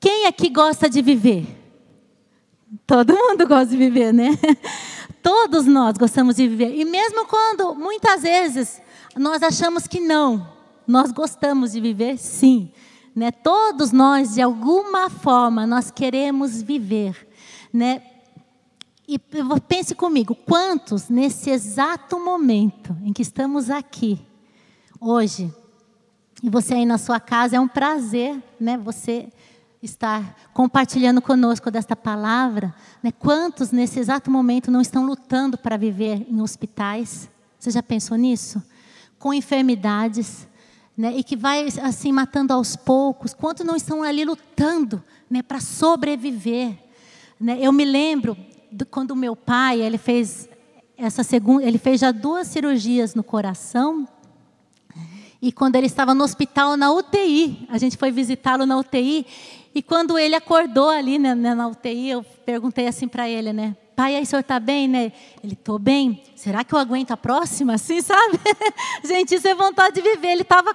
Quem aqui gosta de viver? Todo mundo gosta de viver, né? Todos nós gostamos de viver. E mesmo quando, muitas vezes, nós achamos que não, nós gostamos de viver, sim. Né? Todos nós, de alguma forma, nós queremos viver. Né? E pense comigo, quantos nesse exato momento em que estamos aqui, hoje, e você aí na sua casa, é um prazer, né? Você estar compartilhando conosco desta palavra, né? Quantos nesse exato momento não estão lutando para viver em hospitais? Você já pensou nisso? Com enfermidades, né? E que vai assim matando aos poucos. Quantos não estão ali lutando, né? Para sobreviver? Né? Eu me lembro do, quando meu pai ele fez essa segunda, ele fez já duas cirurgias no coração. E quando ele estava no hospital na UTI, a gente foi visitá-lo na UTI e quando ele acordou ali né, né na UTI, eu perguntei assim para ele, né? Pai, aí o senhor está bem, né? Ele, estou bem. Será que eu aguento a próxima? Assim, sabe? Gente, isso é vontade de viver. Ele estava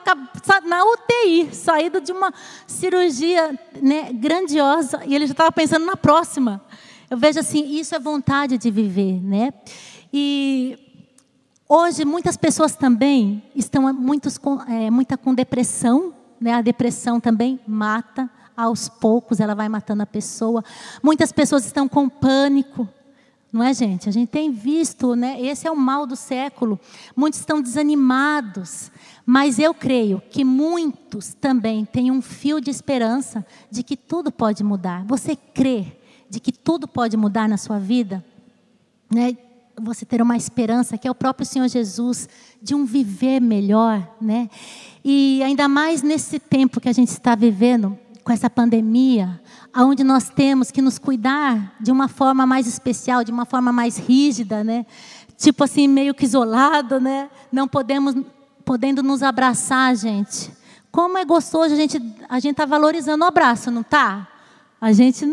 na UTI, saído de uma cirurgia né, grandiosa, e ele já estava pensando na próxima. Eu vejo assim, isso é vontade de viver, né? E hoje muitas pessoas também estão muitos com, é, muita com depressão, né? A depressão também mata aos poucos ela vai matando a pessoa. Muitas pessoas estão com pânico, não é, gente? A gente tem visto, né? Esse é o mal do século. Muitos estão desanimados, mas eu creio que muitos também têm um fio de esperança de que tudo pode mudar. Você crê de que tudo pode mudar na sua vida? Né? Você ter uma esperança que é o próprio Senhor Jesus de um viver melhor, né? E ainda mais nesse tempo que a gente está vivendo, com essa pandemia, aonde nós temos que nos cuidar de uma forma mais especial, de uma forma mais rígida, né? Tipo assim, meio que isolado, né? Não podemos podendo nos abraçar, gente. Como é gostoso a gente a gente tá valorizando o abraço, não tá? A gente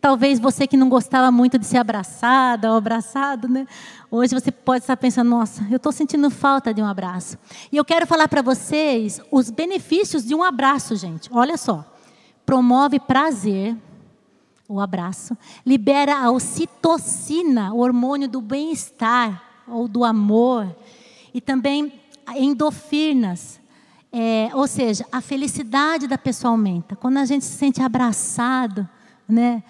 talvez você que não gostava muito de ser abraçada ou abraçado, né? Hoje você pode estar pensando, nossa, eu estou sentindo falta de um abraço. E eu quero falar para vocês os benefícios de um abraço, gente. Olha só promove prazer, o abraço, libera a ocitocina, o hormônio do bem-estar ou do amor, e também endorfinas, é, ou seja, a felicidade da pessoa aumenta. Quando a gente se sente abraçado, né,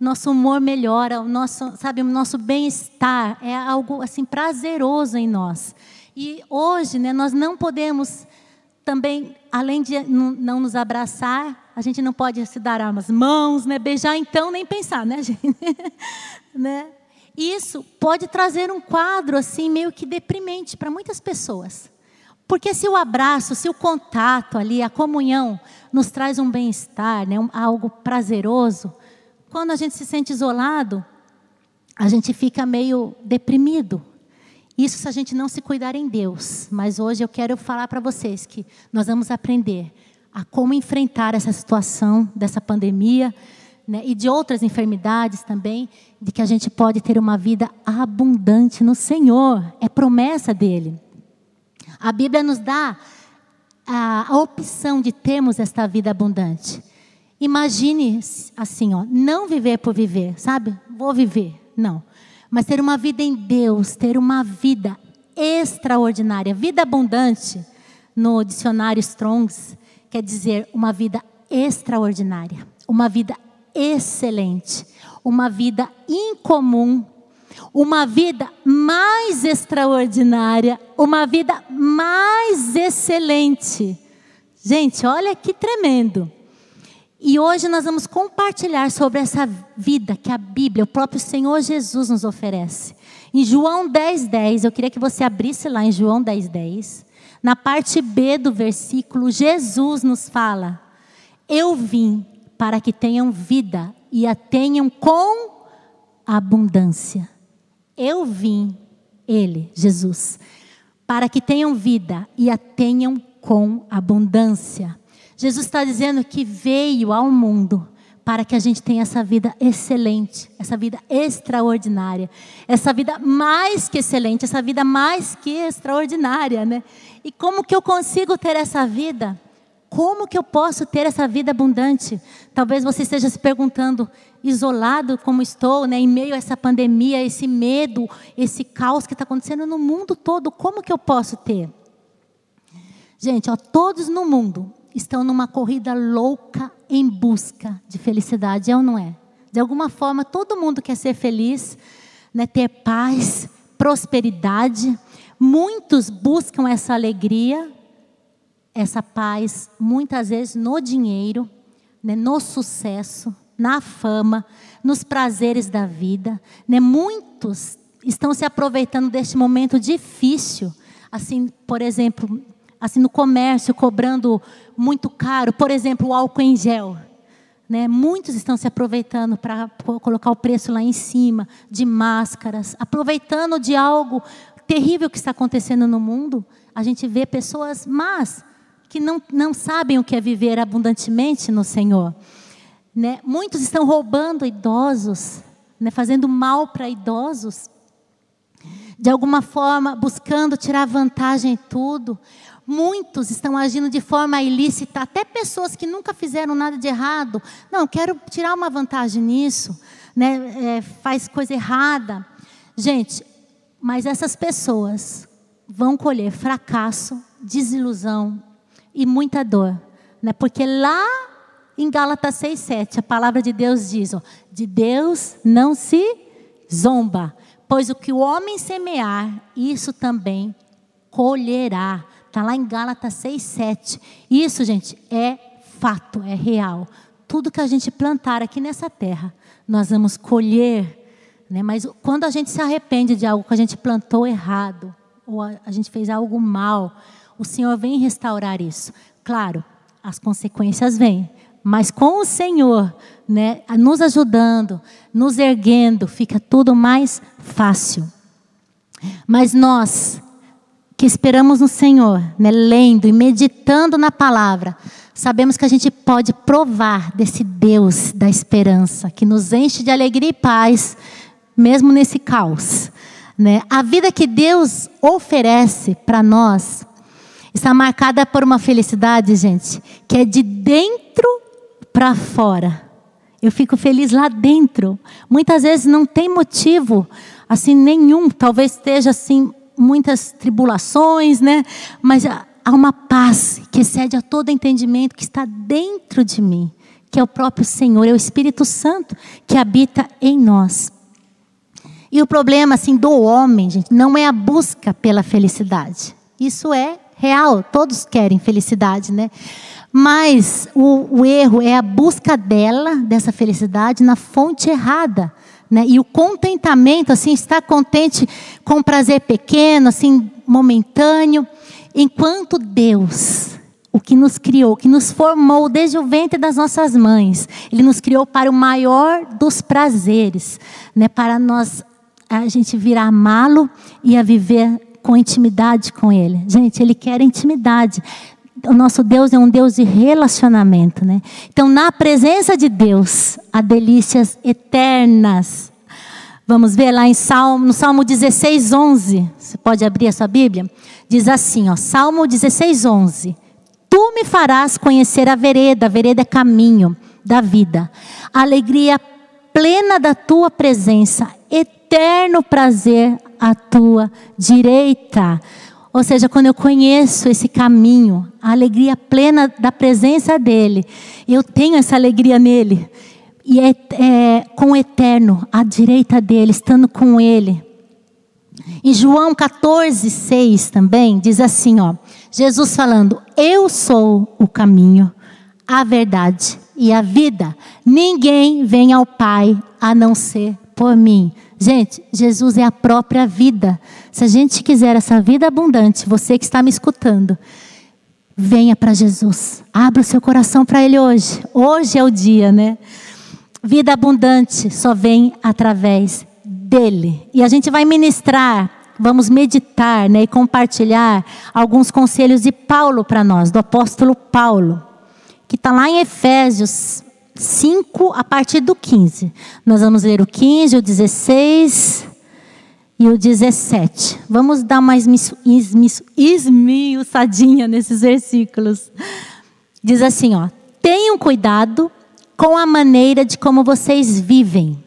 nosso humor melhora, o nosso, sabe, o nosso bem-estar é algo assim prazeroso em nós. E hoje, né, nós não podemos também, além de não nos abraçar, a gente não pode se dar as mãos, né? beijar então nem pensar, né, gente? né? Isso pode trazer um quadro assim meio que deprimente para muitas pessoas. Porque se o abraço, se o contato ali, a comunhão nos traz um bem-estar, né, um, algo prazeroso, quando a gente se sente isolado, a gente fica meio deprimido, isso se a gente não se cuidar em Deus. Mas hoje eu quero falar para vocês que nós vamos aprender a como enfrentar essa situação dessa pandemia né, e de outras enfermidades também, de que a gente pode ter uma vida abundante no Senhor. É promessa dele. A Bíblia nos dá a, a opção de termos esta vida abundante. Imagine assim, ó, não viver por viver, sabe? Vou viver. Não mas ter uma vida em Deus, ter uma vida extraordinária, vida abundante, no dicionário Strongs, quer dizer uma vida extraordinária, uma vida excelente, uma vida incomum, uma vida mais extraordinária, uma vida mais excelente. Gente, olha que tremendo. E hoje nós vamos compartilhar sobre essa vida que a Bíblia, o próprio Senhor Jesus nos oferece. Em João 10, 10, eu queria que você abrisse lá em João 10, 10. Na parte B do versículo, Jesus nos fala: Eu vim para que tenham vida e a tenham com abundância. Eu vim, Ele, Jesus, para que tenham vida e a tenham com abundância. Jesus está dizendo que veio ao mundo para que a gente tenha essa vida excelente, essa vida extraordinária, essa vida mais que excelente, essa vida mais que extraordinária, né? E como que eu consigo ter essa vida? Como que eu posso ter essa vida abundante? Talvez você esteja se perguntando, isolado como estou, né, em meio a essa pandemia, esse medo, esse caos que está acontecendo no mundo todo, como que eu posso ter? Gente, ó, todos no mundo estão numa corrida louca em busca de felicidade, é ou não é? De alguma forma, todo mundo quer ser feliz, né, ter paz, prosperidade. Muitos buscam essa alegria, essa paz, muitas vezes no dinheiro, né, no sucesso, na fama, nos prazeres da vida. Né? Muitos estão se aproveitando deste momento difícil, assim, por exemplo, assim no comércio, cobrando muito caro, por exemplo, o álcool em gel. Né? Muitos estão se aproveitando para colocar o preço lá em cima, de máscaras, aproveitando de algo terrível que está acontecendo no mundo. A gente vê pessoas más, que não, não sabem o que é viver abundantemente no Senhor. Né? Muitos estão roubando idosos, né? fazendo mal para idosos, de alguma forma buscando tirar vantagem em tudo. Muitos estão agindo de forma ilícita, até pessoas que nunca fizeram nada de errado. Não, quero tirar uma vantagem nisso, né? É, faz coisa errada. Gente, mas essas pessoas vão colher fracasso, desilusão, e muita dor. Né? Porque lá em Gálatas 6,7, a palavra de Deus diz: ó, de Deus não se zomba, pois o que o homem semear, isso também colherá. Está lá em Gálatas 6,7. Isso, gente, é fato, é real. Tudo que a gente plantar aqui nessa terra, nós vamos colher. Né? Mas quando a gente se arrepende de algo que a gente plantou errado, ou a, a gente fez algo mal, o Senhor vem restaurar isso. Claro, as consequências vêm, mas com o Senhor, né, nos ajudando, nos erguendo, fica tudo mais fácil. Mas nós que esperamos no Senhor, né, lendo e meditando na palavra, sabemos que a gente pode provar desse Deus da esperança que nos enche de alegria e paz, mesmo nesse caos. Né? A vida que Deus oferece para nós está marcada por uma felicidade, gente, que é de dentro para fora. Eu fico feliz lá dentro. Muitas vezes não tem motivo assim nenhum, talvez esteja assim muitas tribulações, né? Mas há uma paz que excede a todo entendimento que está dentro de mim, que é o próprio Senhor, é o Espírito Santo que habita em nós. E o problema assim do homem, gente, não é a busca pela felicidade. Isso é real, todos querem felicidade, né? Mas o, o erro é a busca dela, dessa felicidade, na fonte errada. Né? E o contentamento, assim, estar contente com prazer pequeno, assim, momentâneo, enquanto Deus, o que nos criou, que nos formou desde o ventre das nossas mães, Ele nos criou para o maior dos prazeres, né? para nós, a gente vir a amá-lo e a viver com intimidade com Ele. Gente, Ele quer intimidade. O nosso Deus é um Deus de relacionamento, né? Então, na presença de Deus, há delícias eternas. Vamos ver lá em Salmo, no Salmo 16, 11. Você pode abrir a sua Bíblia? Diz assim, ó, Salmo 16, 11. Tu me farás conhecer a vereda, a vereda é caminho da vida. Alegria plena da tua presença, eterno prazer à tua direita. Ou seja, quando eu conheço esse caminho, a alegria plena da presença dEle, eu tenho essa alegria nele. E é, é com o eterno, à direita dele, estando com ele. Em João 14, 6 também, diz assim: ó, Jesus falando: Eu sou o caminho, a verdade e a vida. Ninguém vem ao Pai a não ser por mim. Gente, Jesus é a própria vida. Se a gente quiser essa vida abundante, você que está me escutando, venha para Jesus. Abra o seu coração para Ele hoje. Hoje é o dia, né? Vida abundante só vem através dele. E a gente vai ministrar, vamos meditar né, e compartilhar alguns conselhos de Paulo para nós, do apóstolo Paulo, que está lá em Efésios 5 a partir do 15. Nós vamos ler o 15, o 16 e o 17. Vamos dar mais esmiuçadinha nesses versículos. Diz assim, ó: Tenham cuidado com a maneira de como vocês vivem.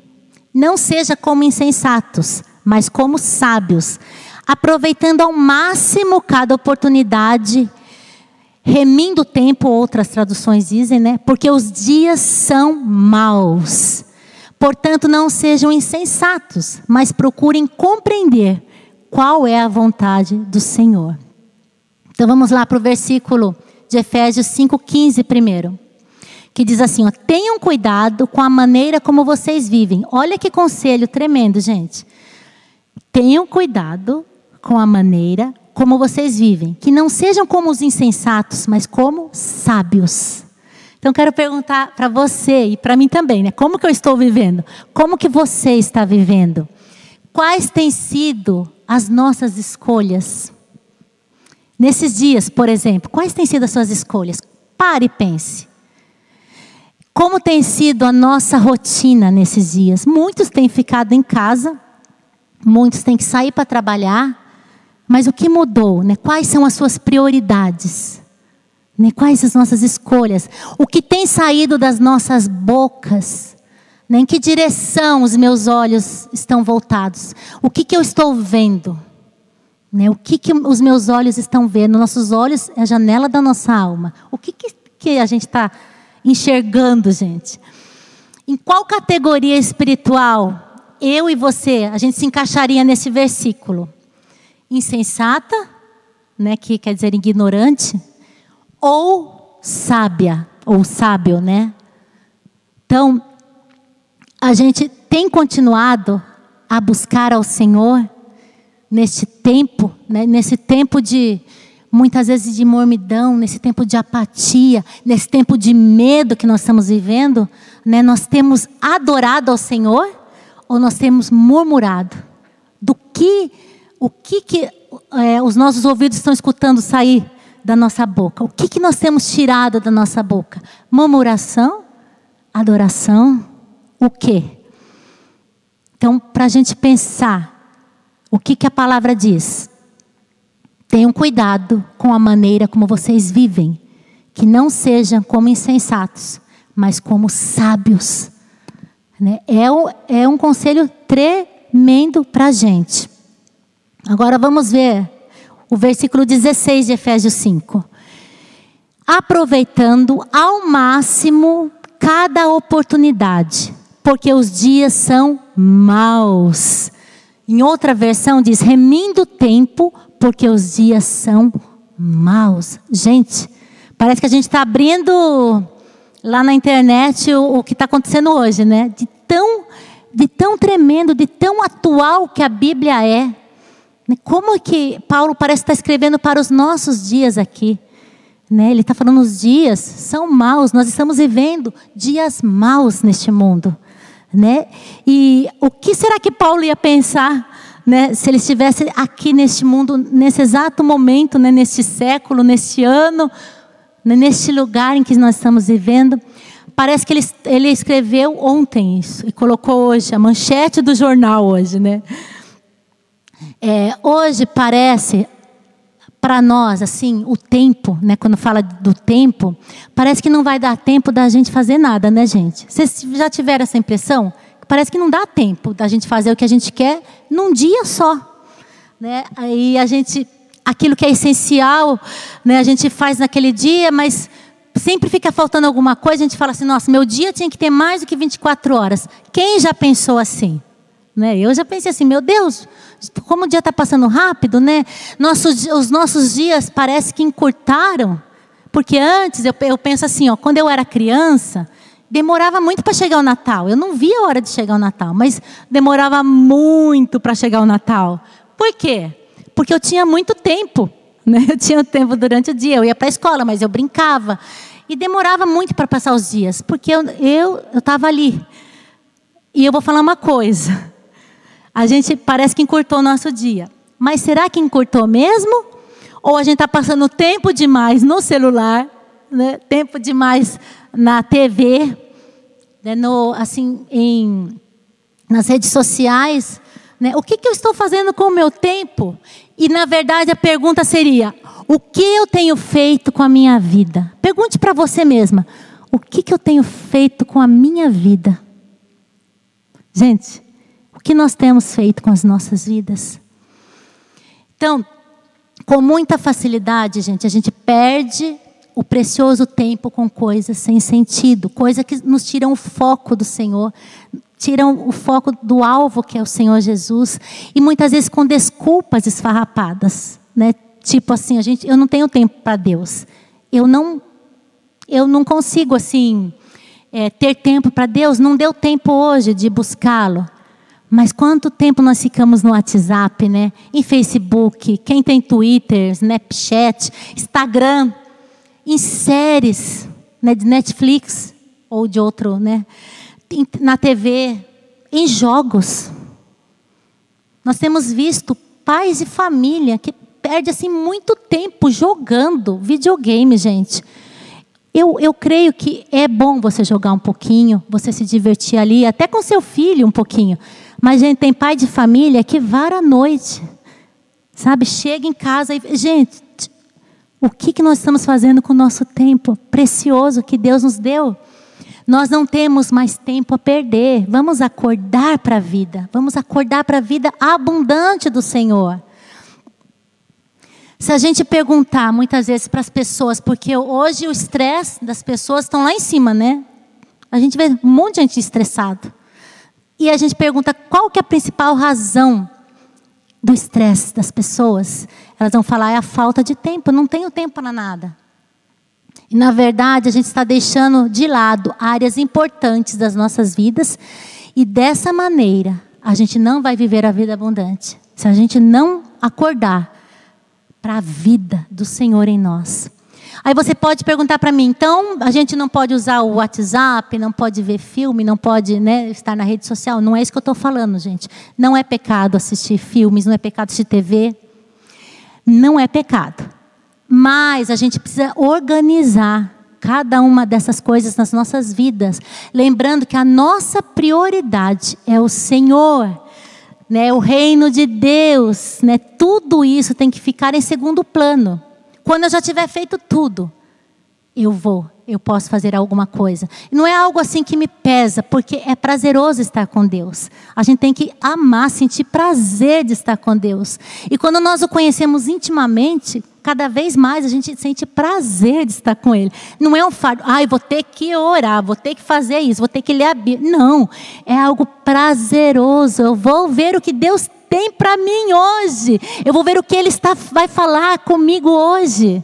Não seja como insensatos, mas como sábios, aproveitando ao máximo cada oportunidade, remindo o tempo, outras traduções dizem, né? Porque os dias são maus. Portanto, não sejam insensatos, mas procurem compreender qual é a vontade do Senhor. Então vamos lá para o versículo de Efésios 5,15 primeiro. Que diz assim: ó, tenham cuidado com a maneira como vocês vivem. Olha que conselho tremendo, gente. Tenham cuidado com a maneira como vocês vivem. Que não sejam como os insensatos, mas como sábios. Então quero perguntar para você e para mim também, né? Como que eu estou vivendo? Como que você está vivendo? Quais têm sido as nossas escolhas? Nesses dias, por exemplo, quais têm sido as suas escolhas? Pare e pense. Como tem sido a nossa rotina nesses dias? Muitos têm ficado em casa, muitos têm que sair para trabalhar, mas o que mudou? Né? Quais são as suas prioridades? Né? Quais as nossas escolhas? O que tem saído das nossas bocas? Né? Em que direção os meus olhos estão voltados? O que, que eu estou vendo? Né? O que, que os meus olhos estão vendo? Nossos olhos é a janela da nossa alma. O que, que, que a gente está enxergando, gente? Em qual categoria espiritual eu e você, a gente se encaixaria nesse versículo? Insensata, né, que quer dizer ignorante, ou sábia, ou sábio, né? Então, a gente tem continuado a buscar ao Senhor neste tempo, né, nesse tempo de muitas vezes de mormidão, nesse tempo de apatia, nesse tempo de medo que nós estamos vivendo, né, nós temos adorado ao Senhor ou nós temos murmurado? Do que o que, que é, os nossos ouvidos estão escutando sair da nossa boca? O que, que nós temos tirado da nossa boca? Murmuração? Adoração? O quê? Então, para a gente pensar o que, que a palavra diz? Tenham cuidado com a maneira como vocês vivem, que não sejam como insensatos, mas como sábios. Né? É, um, é um conselho tremendo para a gente. Agora vamos ver o versículo 16 de Efésios 5. Aproveitando ao máximo cada oportunidade, porque os dias são maus. Em outra versão diz: remindo o tempo, porque os dias são maus. Gente, parece que a gente está abrindo lá na internet o, o que está acontecendo hoje, né? De tão, de tão tremendo, de tão atual que a Bíblia é. Né? Como que Paulo parece estar escrevendo para os nossos dias aqui? Né? Ele está falando os dias são maus, nós estamos vivendo dias maus neste mundo né? E o que será que Paulo ia pensar, né, se ele estivesse aqui neste mundo, nesse exato momento, né, neste século, neste ano, né, neste lugar em que nós estamos vivendo? Parece que ele, ele escreveu ontem isso e colocou hoje a manchete do jornal hoje, né? É, hoje parece para nós, assim, o tempo, né, quando fala do tempo, parece que não vai dar tempo da gente fazer nada, né, gente? Vocês já tiveram essa impressão? Parece que não dá tempo da gente fazer o que a gente quer num dia só, né? Aí a gente, aquilo que é essencial, né, a gente faz naquele dia, mas sempre fica faltando alguma coisa, a gente fala assim, nossa, meu dia tinha que ter mais do que 24 horas. Quem já pensou assim? Né? Eu já pensei assim, meu Deus, como o dia está passando rápido, né? Os nossos dias parece que encurtaram. Porque antes, eu, eu penso assim, ó, quando eu era criança, demorava muito para chegar o Natal. Eu não via a hora de chegar o Natal, mas demorava muito para chegar o Natal. Por quê? Porque eu tinha muito tempo. Né? Eu tinha tempo durante o dia. Eu ia para a escola, mas eu brincava. E demorava muito para passar os dias, porque eu estava ali. E eu vou falar uma coisa a gente parece que encurtou o nosso dia. Mas será que encurtou mesmo? Ou a gente está passando tempo demais no celular, né? tempo demais na TV, né? no, assim, em, nas redes sociais? Né? O que, que eu estou fazendo com o meu tempo? E na verdade a pergunta seria: O que eu tenho feito com a minha vida? Pergunte para você mesma: o que, que eu tenho feito com a minha vida? Gente, que nós temos feito com as nossas vidas? Então, com muita facilidade, gente, a gente perde o precioso tempo com coisas sem sentido, coisas que nos tiram o foco do Senhor, tiram o foco do alvo que é o Senhor Jesus, e muitas vezes com desculpas esfarrapadas, né? Tipo assim, a gente, eu não tenho tempo para Deus. Eu não, eu não consigo assim é, ter tempo para Deus. Não deu tempo hoje de buscá-lo. Mas quanto tempo nós ficamos no WhatsApp, né? Em Facebook, quem tem Twitter, Snapchat, Instagram, em séries, né, de Netflix ou de outro, né? Na TV, em jogos. Nós temos visto pais e família que perde assim muito tempo jogando videogame, gente. Eu, eu creio que é bom você jogar um pouquinho, você se divertir ali, até com seu filho um pouquinho. Mas, gente, tem pai de família que vara a noite, sabe? Chega em casa e. Gente, o que, que nós estamos fazendo com o nosso tempo precioso que Deus nos deu? Nós não temos mais tempo a perder. Vamos acordar para a vida. Vamos acordar para a vida abundante do Senhor. Se a gente perguntar muitas vezes para as pessoas, porque hoje o estresse das pessoas estão lá em cima, né? A gente vê um monte de gente estressado. E a gente pergunta qual que é a principal razão do estresse das pessoas. Elas vão falar é a falta de tempo, não tenho tempo para nada. E na verdade, a gente está deixando de lado áreas importantes das nossas vidas e dessa maneira a gente não vai viver a vida abundante. Se a gente não acordar para a vida do Senhor em nós. Aí você pode perguntar para mim, então a gente não pode usar o WhatsApp, não pode ver filme, não pode né, estar na rede social? Não é isso que eu estou falando, gente. Não é pecado assistir filmes, não é pecado assistir TV. Não é pecado. Mas a gente precisa organizar cada uma dessas coisas nas nossas vidas, lembrando que a nossa prioridade é o Senhor né, o reino de Deus, né, tudo isso tem que ficar em segundo plano. Quando eu já tiver feito tudo, eu vou, eu posso fazer alguma coisa. Não é algo assim que me pesa, porque é prazeroso estar com Deus. A gente tem que amar, sentir prazer de estar com Deus. E quando nós o conhecemos intimamente, cada vez mais a gente sente prazer de estar com Ele. Não é um fardo, ai, vou ter que orar, vou ter que fazer isso, vou ter que ler a Bíblia. Não, é algo prazeroso. Eu vou ver o que Deus tem para mim hoje. Eu vou ver o que Ele está, vai falar comigo hoje.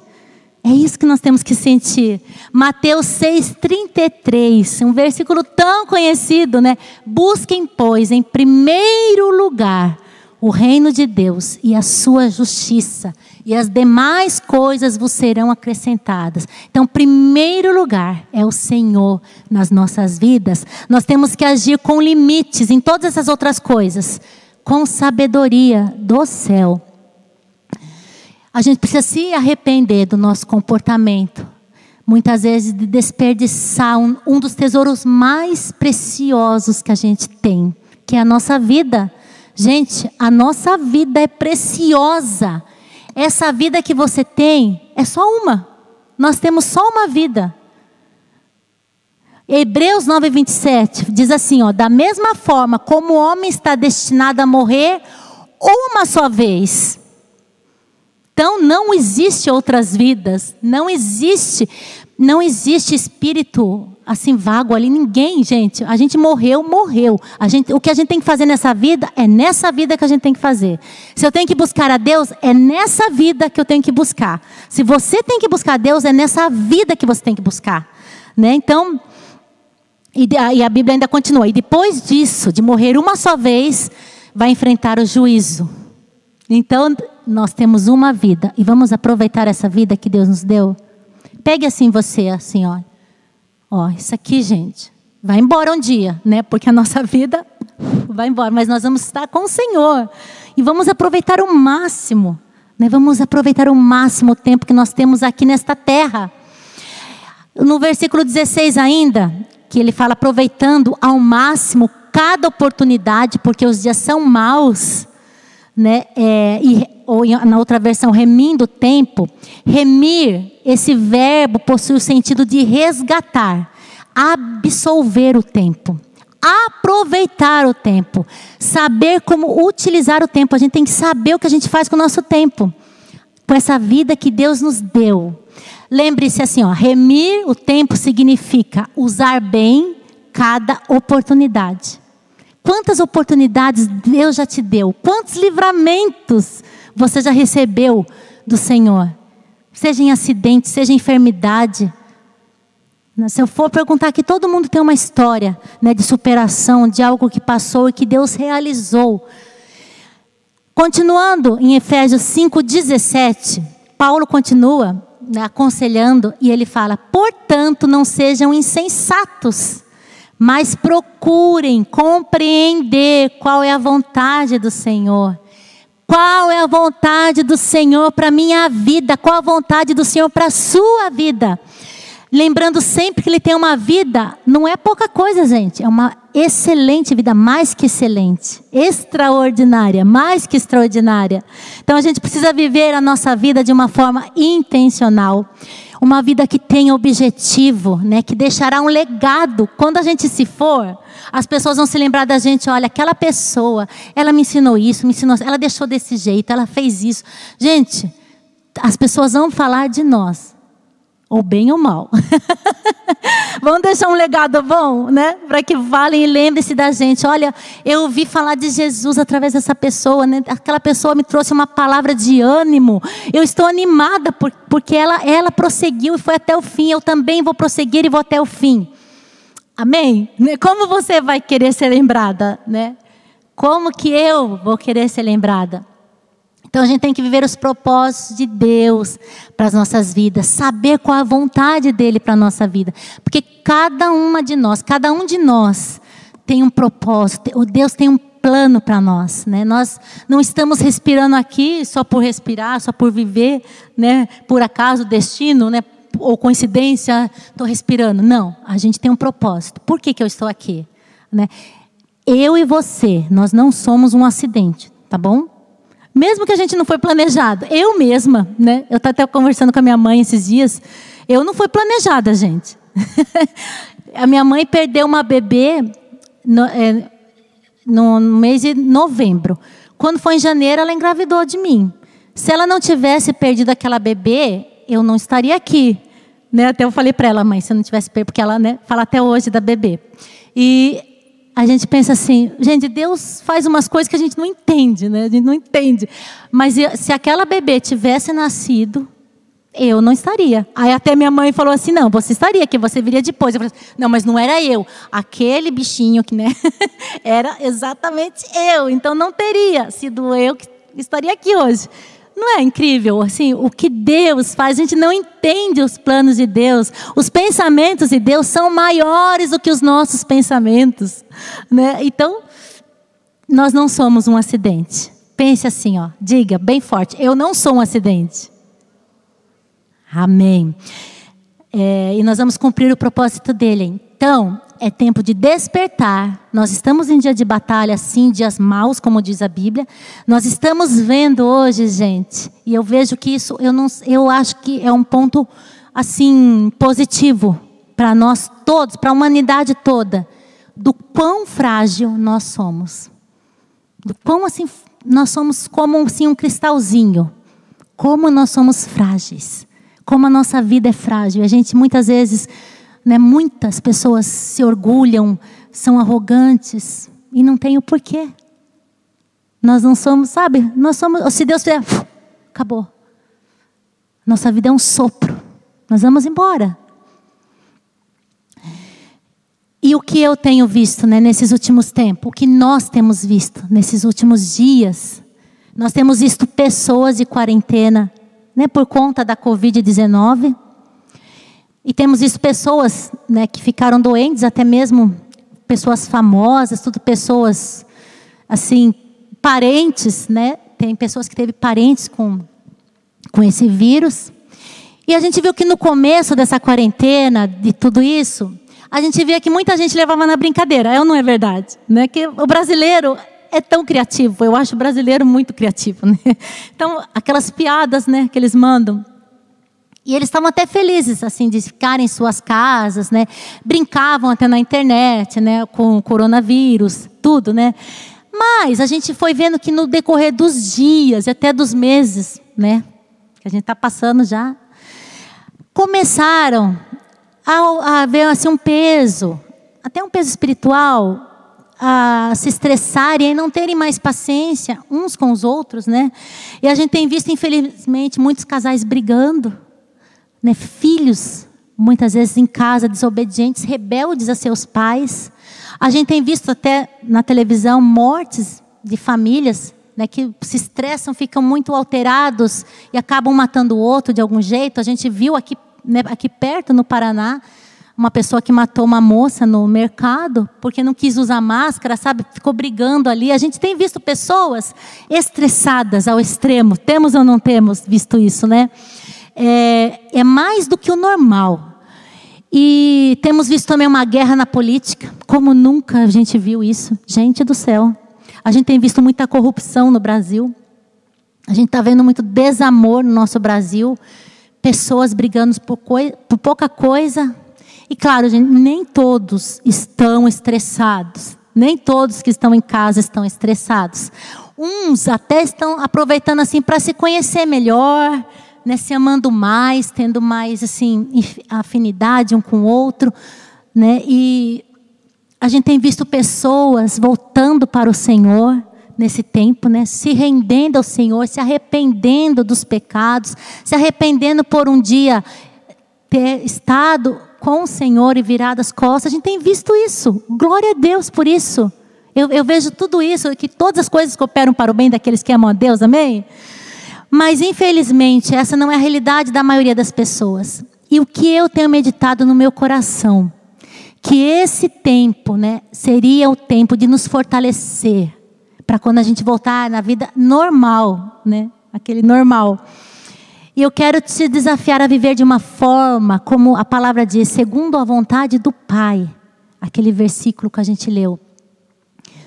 É isso que nós temos que sentir. Mateus 6,33, um versículo tão conhecido, né? Busquem, pois, em primeiro lugar o reino de Deus e a sua justiça, e as demais coisas vos serão acrescentadas. Então, primeiro lugar é o Senhor nas nossas vidas. Nós temos que agir com limites em todas essas outras coisas, com sabedoria do céu. A gente precisa se arrepender do nosso comportamento. Muitas vezes de desperdiçar um, um dos tesouros mais preciosos que a gente tem, que é a nossa vida. Gente, a nossa vida é preciosa. Essa vida que você tem é só uma. Nós temos só uma vida. Hebreus 9, 27 diz assim: ó, da mesma forma como o homem está destinado a morrer uma só vez. Então não existe outras vidas, não existe, não existe espírito assim vago ali, ninguém, gente. A gente morreu, morreu. A gente, o que a gente tem que fazer nessa vida é nessa vida que a gente tem que fazer. Se eu tenho que buscar a Deus, é nessa vida que eu tenho que buscar. Se você tem que buscar a Deus, é nessa vida que você tem que buscar, né? Então, e, e a Bíblia ainda continua. E depois disso, de morrer uma só vez, vai enfrentar o juízo. Então, nós temos uma vida e vamos aproveitar essa vida que Deus nos deu. Pegue assim você, assim, ó. Ó, isso aqui, gente, vai embora um dia, né? Porque a nossa vida vai embora, mas nós vamos estar com o Senhor e vamos aproveitar o máximo, né? Vamos aproveitar o máximo o tempo que nós temos aqui nesta terra. No versículo 16 ainda, que ele fala aproveitando ao máximo cada oportunidade, porque os dias são maus, né? É, e ou na outra versão, remindo o tempo, remir, esse verbo possui o sentido de resgatar, absolver o tempo, aproveitar o tempo, saber como utilizar o tempo. A gente tem que saber o que a gente faz com o nosso tempo, com essa vida que Deus nos deu. Lembre-se assim, ó, remir o tempo significa usar bem cada oportunidade. Quantas oportunidades Deus já te deu? Quantos livramentos você já recebeu do Senhor? Seja em acidente, seja em enfermidade. Se eu for perguntar aqui, todo mundo tem uma história né, de superação, de algo que passou e que Deus realizou. Continuando em Efésios 5,17, Paulo continua né, aconselhando e ele fala: portanto, não sejam insensatos mas procurem compreender qual é a vontade do Senhor. Qual é a vontade do Senhor para minha vida? Qual a vontade do Senhor para a sua vida? Lembrando sempre que Ele tem uma vida, não é pouca coisa, gente, é uma excelente vida, mais que excelente, extraordinária, mais que extraordinária. Então a gente precisa viver a nossa vida de uma forma intencional uma vida que tenha objetivo, né, que deixará um legado. Quando a gente se for, as pessoas vão se lembrar da gente, olha, aquela pessoa, ela me ensinou isso, me ensinou, ela deixou desse jeito, ela fez isso. Gente, as pessoas vão falar de nós ou bem ou mal. Vamos deixar um legado bom, né? Para que valem e lembrem-se da gente. Olha, eu ouvi falar de Jesus através dessa pessoa, né? Aquela pessoa me trouxe uma palavra de ânimo. Eu estou animada por, porque ela, ela prosseguiu e foi até o fim. Eu também vou prosseguir e vou até o fim. Amém? Como você vai querer ser lembrada, né? Como que eu vou querer ser lembrada? Então a gente tem que viver os propósitos de Deus para as nossas vidas, saber qual a vontade dele para a nossa vida. Porque cada uma de nós, cada um de nós tem um propósito, o Deus tem um plano para nós, né? Nós não estamos respirando aqui só por respirar, só por viver, né? Por acaso, destino, né? Ou coincidência, estou respirando. Não, a gente tem um propósito. Por que, que eu estou aqui? Né? Eu e você, nós não somos um acidente, tá bom? Mesmo que a gente não foi planejado. Eu mesma, né? Eu estava até conversando com a minha mãe esses dias. Eu não fui planejada, gente. a minha mãe perdeu uma bebê no, é, no mês de novembro. Quando foi em janeiro, ela engravidou de mim. Se ela não tivesse perdido aquela bebê, eu não estaria aqui. Né? Até eu falei para ela, mãe, se eu não tivesse perdido, porque ela né, fala até hoje da bebê. E a gente pensa assim, gente, Deus faz umas coisas que a gente não entende, né? A gente não entende. Mas se aquela bebê tivesse nascido, eu não estaria. Aí até minha mãe falou assim: não, você estaria, que você viria depois. Eu falei não, mas não era eu. Aquele bichinho que, né? era exatamente eu. Então não teria sido eu que estaria aqui hoje. Não é incrível assim o que Deus faz? A gente não entende os planos de Deus. Os pensamentos de Deus são maiores do que os nossos pensamentos, né? Então, nós não somos um acidente. Pense assim, ó, diga bem forte: eu não sou um acidente. Amém. É, e nós vamos cumprir o propósito dele. Então, é tempo de despertar. Nós estamos em dia de batalha, sim, dias maus, como diz a Bíblia. Nós estamos vendo hoje, gente, e eu vejo que isso, eu, não, eu acho que é um ponto, assim, positivo para nós todos, para a humanidade toda, do quão frágil nós somos. Do quão, assim, nós somos como assim, um cristalzinho. Como nós somos frágeis. Como a nossa vida é frágil. A gente muitas vezes né, muitas pessoas se orgulham, são arrogantes e não tem o porquê. Nós não somos, sabe? Nós somos, se Deus fizer, acabou. Nossa vida é um sopro. Nós vamos embora. E o que eu tenho visto né, nesses últimos tempos, o que nós temos visto nesses últimos dias, nós temos visto pessoas de quarentena, né, por conta da Covid-19, e temos visto pessoas né, que ficaram doentes, até mesmo pessoas famosas, tudo pessoas assim, parentes, né? Tem pessoas que teve parentes com, com esse vírus. E a gente viu que no começo dessa quarentena, de tudo isso, a gente via que muita gente levava na brincadeira, é ou não é verdade? Né? Que o brasileiro é tão criativo. Eu acho o brasileiro muito criativo, né? Então, aquelas piadas, né, que eles mandam. E eles estavam até felizes, assim, de ficarem em suas casas, né? Brincavam até na internet, né? Com o coronavírus, tudo, né? Mas a gente foi vendo que no decorrer dos dias e até dos meses, né? Que a gente está passando já, começaram a, a ver assim, um peso, até um peso espiritual, a se estressarem e não terem mais paciência uns com os outros, né? E a gente tem visto, infelizmente, muitos casais brigando né, filhos, muitas vezes em casa, desobedientes, rebeldes a seus pais. A gente tem visto até na televisão mortes de famílias né, que se estressam, ficam muito alterados e acabam matando o outro de algum jeito. A gente viu aqui, né, aqui perto, no Paraná, uma pessoa que matou uma moça no mercado porque não quis usar máscara, sabe? Ficou brigando ali. A gente tem visto pessoas estressadas ao extremo. Temos ou não temos visto isso, né? É, é mais do que o normal. E temos visto também uma guerra na política, como nunca a gente viu isso. Gente do céu. A gente tem visto muita corrupção no Brasil. A gente está vendo muito desamor no nosso Brasil. Pessoas brigando por, por pouca coisa. E claro, gente, nem todos estão estressados. Nem todos que estão em casa estão estressados. Uns até estão aproveitando assim para se conhecer melhor, né, se amando mais, tendo mais assim afinidade um com o outro, né? E a gente tem visto pessoas voltando para o Senhor nesse tempo, né? Se rendendo ao Senhor, se arrependendo dos pecados, se arrependendo por um dia ter estado com o Senhor e virado as costas. A gente tem visto isso. Glória a Deus por isso. Eu, eu vejo tudo isso, que todas as coisas cooperam para o bem daqueles que amam a Deus, amém? Mas, infelizmente, essa não é a realidade da maioria das pessoas. E o que eu tenho meditado no meu coração? Que esse tempo né, seria o tempo de nos fortalecer para quando a gente voltar na vida normal, né? aquele normal. E eu quero te desafiar a viver de uma forma, como a palavra diz, segundo a vontade do Pai. Aquele versículo que a gente leu.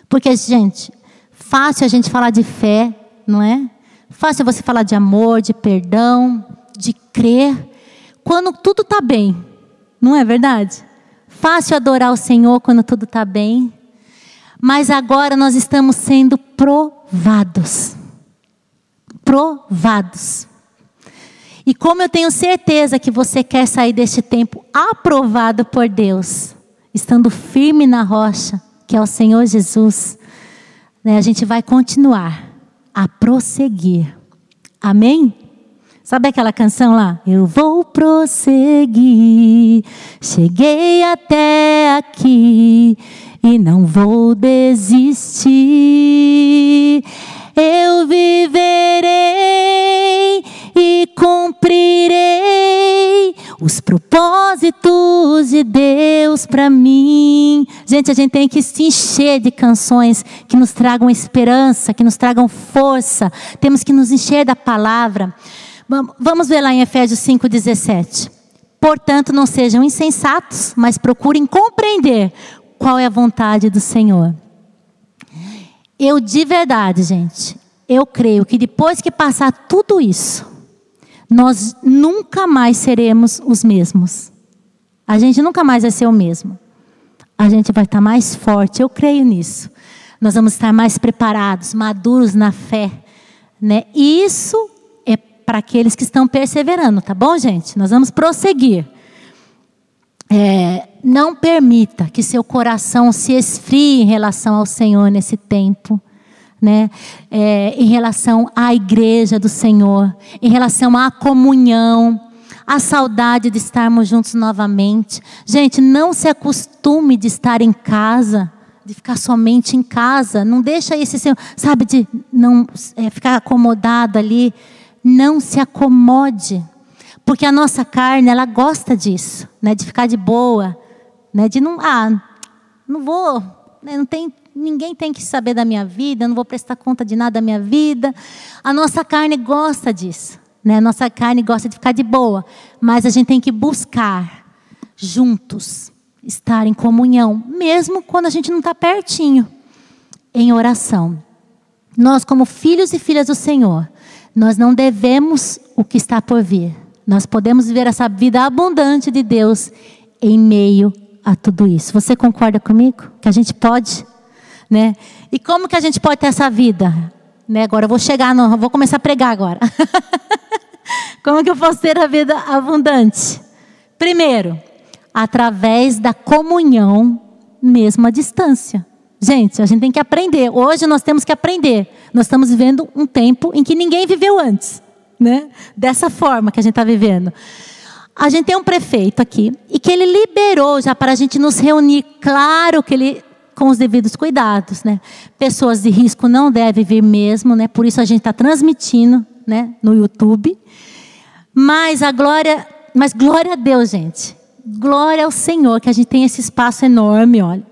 Porque, gente, fácil a gente falar de fé, não é? Fácil você falar de amor, de perdão, de crer, quando tudo está bem, não é verdade? Fácil adorar o Senhor quando tudo está bem, mas agora nós estamos sendo provados. Provados. E como eu tenho certeza que você quer sair deste tempo aprovado por Deus, estando firme na rocha, que é o Senhor Jesus, né, a gente vai continuar a prosseguir. Amém? Sabe aquela canção lá? Eu vou prosseguir, cheguei até aqui e não vou desistir. Eu viverei e cumprirei os propósitos de Deus para mim. Gente, a gente tem que se encher de canções que nos tragam esperança, que nos tragam força. Temos que nos encher da palavra. Vamos ver lá em Efésios 5,17. Portanto, não sejam insensatos, mas procurem compreender qual é a vontade do Senhor. Eu de verdade, gente, eu creio que depois que passar tudo isso, nós nunca mais seremos os mesmos. A gente nunca mais vai ser o mesmo. A gente vai estar mais forte, eu creio nisso. Nós vamos estar mais preparados, maduros na fé. Né? Isso é para aqueles que estão perseverando, tá bom, gente? Nós vamos prosseguir. É, não permita que seu coração se esfrie em relação ao Senhor nesse tempo né? É, em relação à igreja do Senhor, em relação à comunhão, à saudade de estarmos juntos novamente. Gente, não se acostume de estar em casa, de ficar somente em casa. Não deixa esse seu, sabe, de não é, ficar acomodado ali. Não se acomode, porque a nossa carne ela gosta disso, né? De ficar de boa, né? De não, ah, não vou, né? não tem ninguém tem que saber da minha vida, eu não vou prestar conta de nada da minha vida. A nossa carne gosta disso. Né? A nossa carne gosta de ficar de boa. Mas a gente tem que buscar juntos, estar em comunhão, mesmo quando a gente não está pertinho. em oração. Nós, como filhos e filhas do Senhor, nós não devemos o que está por vir. Nós podemos viver essa vida abundante de Deus em meio a tudo isso. Você concorda comigo? Que a gente pode, né? E como que a gente pode ter essa vida? Né? Agora eu vou chegar no, vou começar a pregar agora. como que eu posso ter a vida abundante? Primeiro, através da comunhão mesmo à distância. Gente, a gente tem que aprender. Hoje nós temos que aprender. Nós estamos vivendo um tempo em que ninguém viveu antes, né? Dessa forma que a gente está vivendo. A gente tem um prefeito aqui e que ele liberou já para a gente nos reunir. Claro que ele com os devidos cuidados, né? Pessoas de risco não devem vir mesmo, né? Por isso a gente está transmitindo, né? No YouTube. Mas a glória, mas glória a Deus, gente. Glória ao Senhor que a gente tem esse espaço enorme, olha.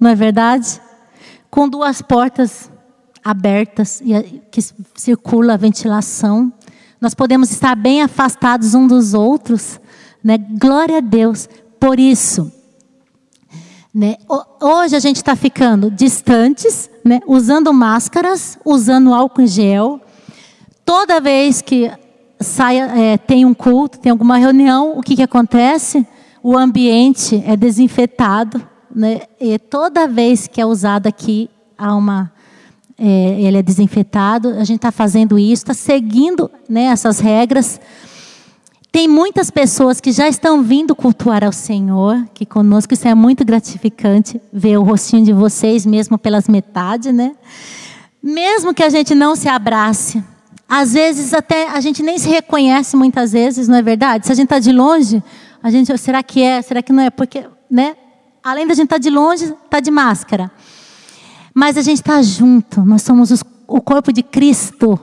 Não é verdade? com duas portas abertas e que circula a ventilação. Nós podemos estar bem afastados um dos outros, né? Glória a Deus por isso. Né? Hoje a gente está ficando distantes, né? usando máscaras, usando álcool em gel. Toda vez que saia, é, tem um culto, tem alguma reunião, o que, que acontece? O ambiente é desinfetado né? E toda vez que é usado aqui, há uma, é, ele é desinfetado. A gente está fazendo isso, está seguindo né, essas regras. Tem muitas pessoas que já estão vindo cultuar ao Senhor, que conosco isso é muito gratificante ver o rostinho de vocês, mesmo pelas metades, né? Mesmo que a gente não se abrace, às vezes até a gente nem se reconhece muitas vezes, não é verdade? Se a gente está de longe, a gente, será que é? Será que não é? Porque, né? Além da gente estar tá de longe, está de máscara. Mas a gente está junto, nós somos os, o corpo de Cristo.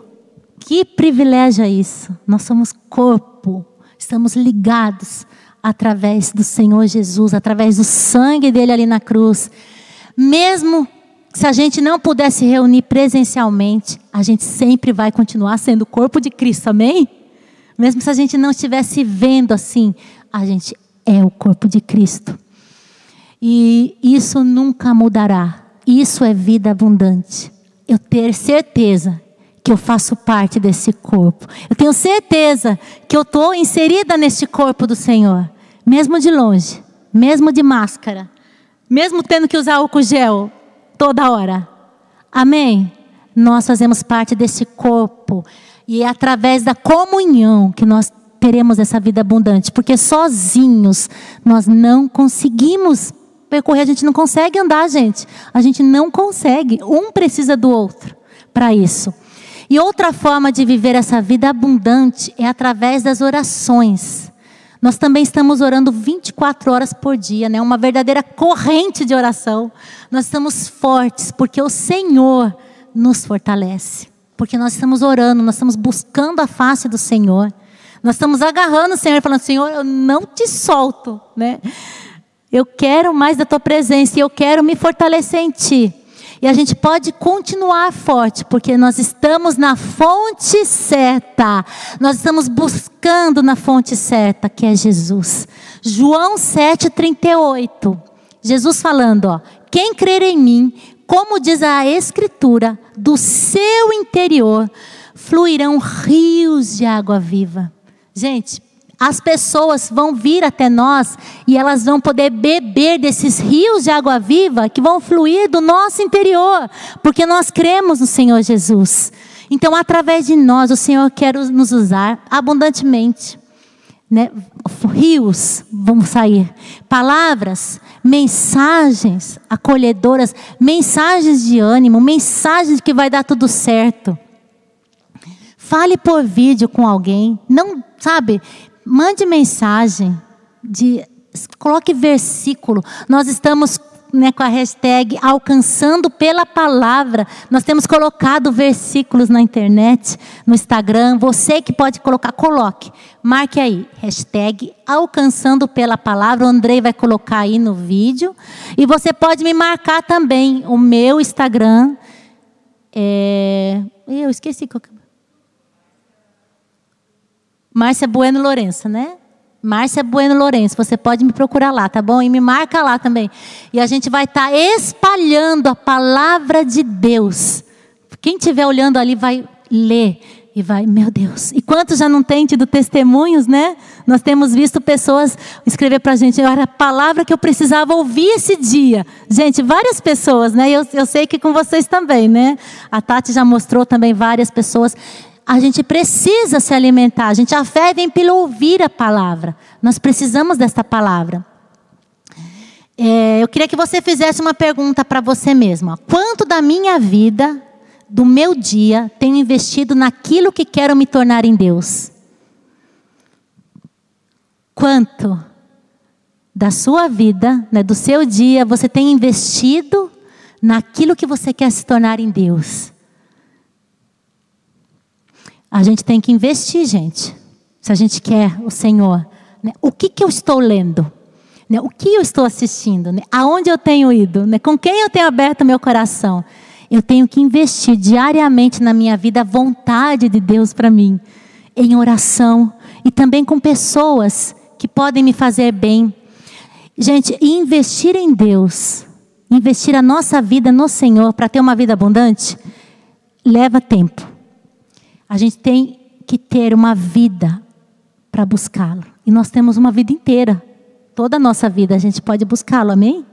Que privilégio é isso? Nós somos corpo, estamos ligados através do Senhor Jesus, através do sangue dele ali na cruz. Mesmo se a gente não pudesse reunir presencialmente, a gente sempre vai continuar sendo o corpo de Cristo, amém? Mesmo se a gente não estivesse vendo assim, a gente é o corpo de Cristo. E isso nunca mudará. Isso é vida abundante. Eu ter certeza que eu faço parte desse corpo. Eu tenho certeza que eu estou inserida neste corpo do Senhor, mesmo de longe, mesmo de máscara, mesmo tendo que usar álcool gel toda hora. Amém? Nós fazemos parte desse corpo e é através da comunhão que nós teremos essa vida abundante, porque sozinhos nós não conseguimos percorrer, a gente não consegue andar, gente. A gente não consegue. Um precisa do outro para isso. E outra forma de viver essa vida abundante é através das orações. Nós também estamos orando 24 horas por dia, né? Uma verdadeira corrente de oração. Nós estamos fortes porque o Senhor nos fortalece. Porque nós estamos orando, nós estamos buscando a face do Senhor. Nós estamos agarrando o Senhor, falando: Senhor, eu não te solto, né? Eu quero mais da tua presença e eu quero me fortalecer em ti. E a gente pode continuar forte, porque nós estamos na fonte certa. Nós estamos buscando na fonte certa, que é Jesus. João 7:38. Jesus falando, ó: Quem crer em mim, como diz a escritura, do seu interior fluirão rios de água viva. Gente, as pessoas vão vir até nós e elas vão poder beber desses rios de água viva que vão fluir do nosso interior, porque nós cremos no Senhor Jesus. Então, através de nós, o Senhor quer nos usar abundantemente. Né? Rios vão sair, palavras, mensagens acolhedoras, mensagens de ânimo, mensagens de que vai dar tudo certo. Fale por vídeo com alguém, não sabe? Mande mensagem, de, coloque versículo. Nós estamos né, com a hashtag alcançando pela palavra. Nós temos colocado versículos na internet, no Instagram. Você que pode colocar, coloque. Marque aí, hashtag alcançando pela palavra. O Andrei vai colocar aí no vídeo. E você pode me marcar também. O meu Instagram é. Eu esqueci. Márcia Bueno Lourenço, né? Márcia Bueno Lourenço, você pode me procurar lá, tá bom? E me marca lá também. E a gente vai estar tá espalhando a palavra de Deus. Quem estiver olhando ali vai ler e vai, meu Deus. E quantos já não têm tido testemunhos, né? Nós temos visto pessoas escrever para a gente, era a palavra que eu precisava ouvir esse dia. Gente, várias pessoas, né? Eu, eu sei que com vocês também, né? A Tati já mostrou também várias pessoas. A gente precisa se alimentar. A gente, a fé vem pelo ouvir a palavra. Nós precisamos desta palavra. É, eu queria que você fizesse uma pergunta para você mesma. Quanto da minha vida do meu dia tenho investido naquilo que quero me tornar em Deus? Quanto da sua vida, né, do seu dia, você tem investido naquilo que você quer se tornar em Deus? A gente tem que investir, gente. Se a gente quer o Senhor. Né? O que, que eu estou lendo? Né? O que eu estou assistindo? Né? Aonde eu tenho ido? Né? Com quem eu tenho aberto meu coração? Eu tenho que investir diariamente na minha vida a vontade de Deus para mim, em oração e também com pessoas que podem me fazer bem. Gente, investir em Deus, investir a nossa vida no Senhor para ter uma vida abundante, leva tempo. A gente tem que ter uma vida para buscá-lo. E nós temos uma vida inteira. Toda a nossa vida a gente pode buscá-lo, amém?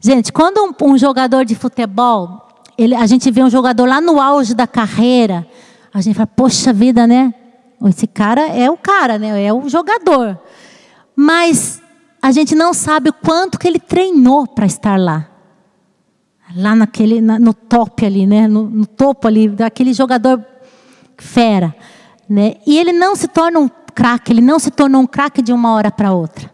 Gente, quando um, um jogador de futebol, ele, a gente vê um jogador lá no auge da carreira, a gente fala, poxa vida, né? Esse cara é o cara, né? É o jogador. Mas a gente não sabe o quanto que ele treinou para estar lá. Lá naquele, na, no top ali, né? No, no topo ali, daquele jogador fera. Né? E ele não se torna um craque, ele não se tornou um craque de uma hora para outra.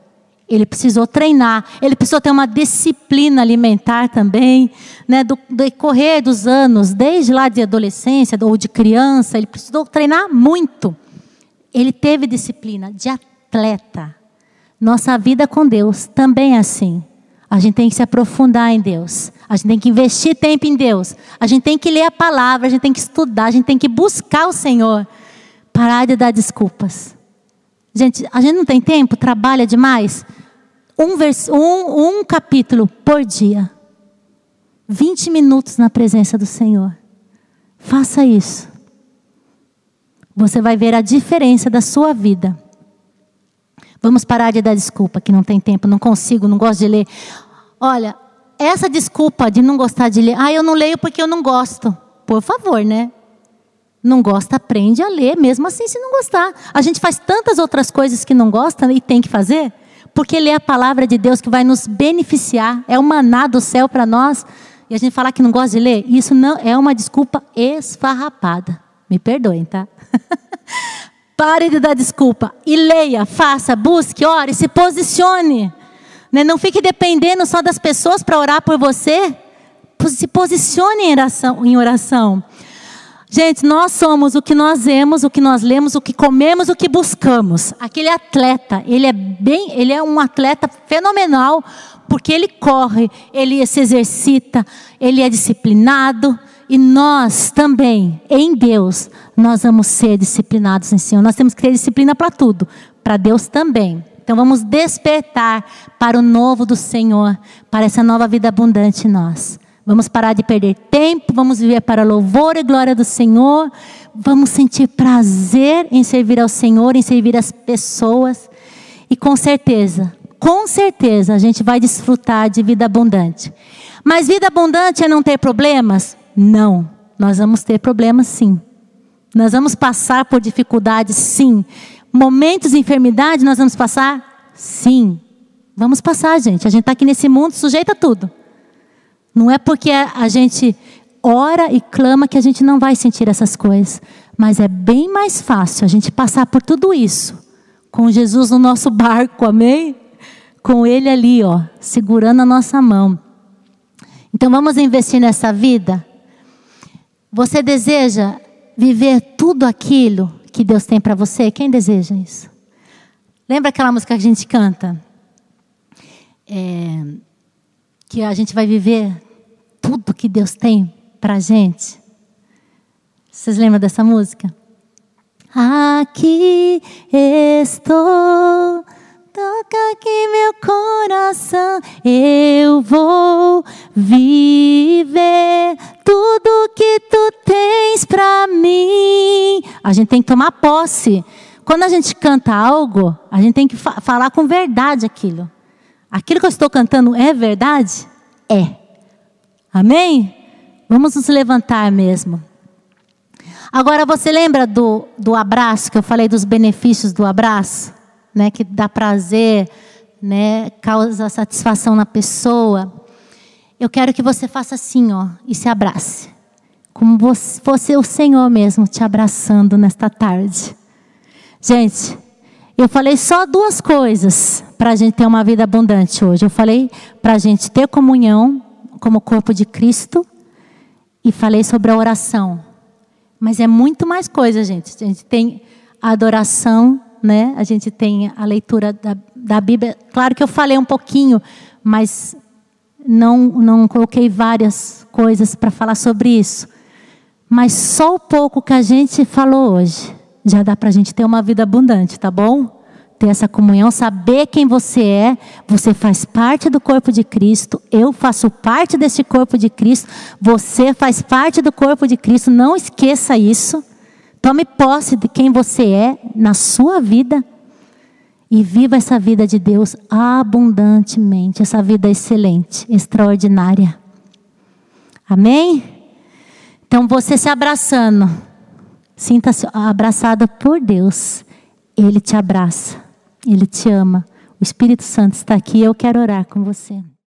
Ele precisou treinar, ele precisou ter uma disciplina alimentar também, né, do decorrer dos anos, desde lá de adolescência ou de criança, ele precisou treinar muito. Ele teve disciplina de atleta. Nossa vida com Deus também é assim. A gente tem que se aprofundar em Deus. A gente tem que investir tempo em Deus. A gente tem que ler a palavra, a gente tem que estudar, a gente tem que buscar o Senhor. Parar de dar desculpas. Gente, a gente não tem tempo, trabalha demais um, vers, um, um capítulo por dia. 20 minutos na presença do Senhor. Faça isso. Você vai ver a diferença da sua vida. Vamos parar de dar desculpa que não tem tempo, não consigo, não gosto de ler. Olha, essa desculpa de não gostar de ler, ah, eu não leio porque eu não gosto. Por favor, né? Não gosta, aprende a ler, mesmo assim, se não gostar. A gente faz tantas outras coisas que não gosta e tem que fazer. Porque ele é a palavra de Deus que vai nos beneficiar, é o maná do céu para nós. E a gente falar que não gosta de ler, isso não é uma desculpa esfarrapada. Me perdoem, tá? Pare de dar desculpa e leia, faça, busque, ore, se posicione. Né? Não fique dependendo só das pessoas para orar por você. Se posicione em oração. Em oração. Gente, nós somos o que nós vemos, o que nós lemos, o que comemos, o que buscamos. Aquele atleta, ele é bem, ele é um atleta fenomenal, porque ele corre, ele se exercita, ele é disciplinado, e nós também, em Deus, nós vamos ser disciplinados em Senhor. Nós temos que ter disciplina para tudo, para Deus também. Então vamos despertar para o novo do Senhor, para essa nova vida abundante em nós. Vamos parar de perder tempo, vamos viver para louvor e glória do Senhor. Vamos sentir prazer em servir ao Senhor, em servir as pessoas. E com certeza, com certeza, a gente vai desfrutar de vida abundante. Mas vida abundante é não ter problemas? Não. Nós vamos ter problemas sim. Nós vamos passar por dificuldades sim. Momentos de enfermidade nós vamos passar? Sim. Vamos passar, gente. A gente está aqui nesse mundo sujeito a tudo. Não é porque a gente ora e clama que a gente não vai sentir essas coisas. Mas é bem mais fácil a gente passar por tudo isso com Jesus no nosso barco, amém? Com Ele ali, ó, segurando a nossa mão. Então vamos investir nessa vida? Você deseja viver tudo aquilo que Deus tem para você? Quem deseja isso? Lembra aquela música que a gente canta? É, que a gente vai viver tudo que Deus tem para gente. Vocês lembram dessa música? Aqui estou. Toca aqui meu coração, eu vou viver tudo que tu tens para mim. A gente tem que tomar posse. Quando a gente canta algo, a gente tem que fa falar com verdade aquilo. Aquilo que eu estou cantando é verdade? É. Amém? Vamos nos levantar mesmo. Agora você lembra do, do abraço, que eu falei dos benefícios do abraço? Né, que dá prazer, né, causa satisfação na pessoa. Eu quero que você faça assim, ó, e se abrace. Como se fosse o Senhor mesmo te abraçando nesta tarde. Gente, eu falei só duas coisas para a gente ter uma vida abundante hoje. Eu falei para a gente ter comunhão como corpo de Cristo e falei sobre a oração. Mas é muito mais coisa, gente. A gente tem a adoração, né? A gente tem a leitura da, da Bíblia. Claro que eu falei um pouquinho, mas não, não coloquei várias coisas para falar sobre isso. Mas só o pouco que a gente falou hoje já dá para a gente ter uma vida abundante, tá bom? Ter essa comunhão, saber quem você é, você faz parte do corpo de Cristo, eu faço parte desse corpo de Cristo, você faz parte do corpo de Cristo, não esqueça isso. Tome posse de quem você é na sua vida e viva essa vida de Deus abundantemente, essa vida excelente, extraordinária. Amém? Então você se abraçando, Sinta-se abraçada por Deus. Ele te abraça. Ele te ama. O Espírito Santo está aqui. Eu quero orar com você.